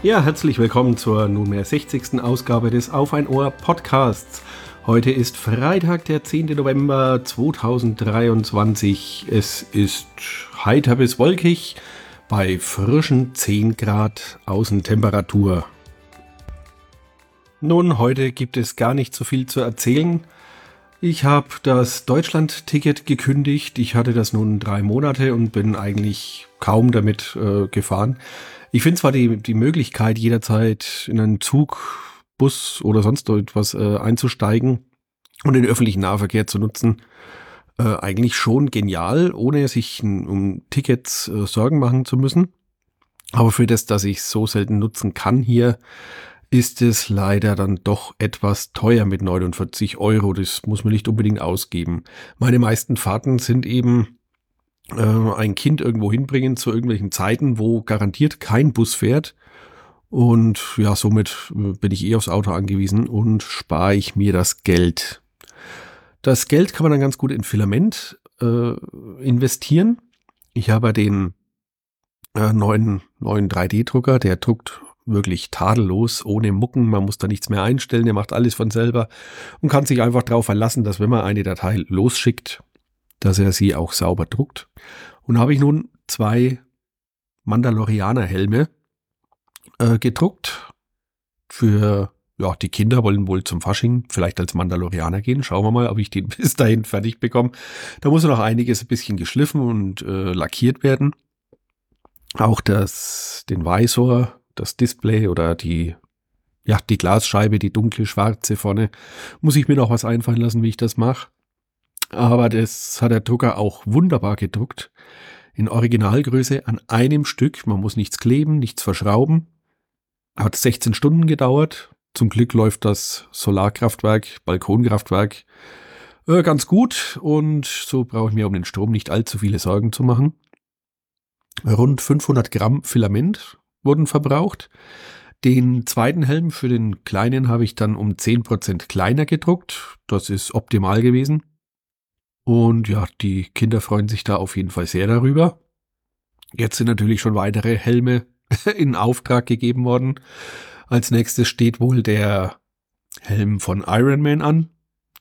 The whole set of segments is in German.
Ja, herzlich willkommen zur nunmehr 60. Ausgabe des Auf ein Ohr Podcasts. Heute ist Freitag, der 10. November 2023. Es ist heiter bis wolkig bei frischen 10 Grad Außentemperatur. Nun, heute gibt es gar nicht so viel zu erzählen. Ich habe das Deutschland-Ticket gekündigt. Ich hatte das nun drei Monate und bin eigentlich kaum damit äh, gefahren. Ich finde zwar die, die Möglichkeit, jederzeit in einen Zug, Bus oder sonst etwas äh, einzusteigen und den öffentlichen Nahverkehr zu nutzen, äh, eigentlich schon genial, ohne sich um Tickets äh, Sorgen machen zu müssen. Aber für das, dass ich so selten nutzen kann hier, ist es leider dann doch etwas teuer mit 49 Euro. Das muss man nicht unbedingt ausgeben. Meine meisten Fahrten sind eben ein Kind irgendwo hinbringen zu irgendwelchen Zeiten, wo garantiert kein Bus fährt. Und ja, somit äh, bin ich eh aufs Auto angewiesen und spare ich mir das Geld. Das Geld kann man dann ganz gut in Filament äh, investieren. Ich habe den äh, neuen, neuen 3D-Drucker, der druckt wirklich tadellos, ohne Mucken. Man muss da nichts mehr einstellen. Er macht alles von selber und kann sich einfach darauf verlassen, dass wenn man eine Datei losschickt, dass er sie auch sauber druckt. Und habe ich nun zwei Mandalorianer-Helme äh, gedruckt. Für, ja, die Kinder wollen wohl zum Fasching vielleicht als Mandalorianer gehen. Schauen wir mal, ob ich den bis dahin fertig bekomme. Da muss noch einiges ein bisschen geschliffen und äh, lackiert werden. Auch das, den Visor das Display oder die, ja, die Glasscheibe, die dunkle schwarze vorne, muss ich mir noch was einfallen lassen, wie ich das mache. Aber das hat der Drucker auch wunderbar gedruckt. In Originalgröße an einem Stück. Man muss nichts kleben, nichts verschrauben. Hat 16 Stunden gedauert. Zum Glück läuft das Solarkraftwerk, Balkonkraftwerk äh, ganz gut und so brauche ich mir um den Strom nicht allzu viele Sorgen zu machen. Rund 500 Gramm Filament wurden verbraucht. Den zweiten Helm für den kleinen habe ich dann um 10% kleiner gedruckt. Das ist optimal gewesen. Und ja, die Kinder freuen sich da auf jeden Fall sehr darüber. Jetzt sind natürlich schon weitere Helme in Auftrag gegeben worden. Als nächstes steht wohl der Helm von Iron Man an.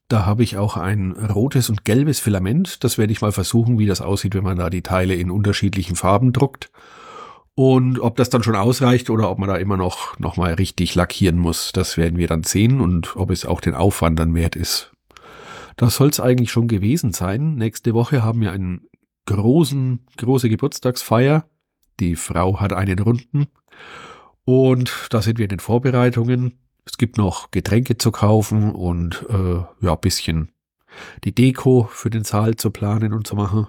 Da habe ich auch ein rotes und gelbes Filament. Das werde ich mal versuchen, wie das aussieht, wenn man da die Teile in unterschiedlichen Farben druckt. Und ob das dann schon ausreicht oder ob man da immer noch, noch mal richtig lackieren muss, das werden wir dann sehen und ob es auch den Aufwand dann wert ist. Das soll es eigentlich schon gewesen sein. Nächste Woche haben wir einen großen, große Geburtstagsfeier. Die Frau hat einen Runden. Und da sind wir in den Vorbereitungen. Es gibt noch Getränke zu kaufen und äh, ja, bisschen die Deko für den Saal zu planen und zu machen.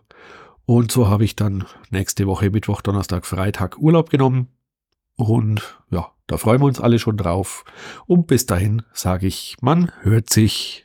Und so habe ich dann nächste Woche Mittwoch, Donnerstag, Freitag Urlaub genommen. Und ja, da freuen wir uns alle schon drauf. Und bis dahin sage ich, man hört sich.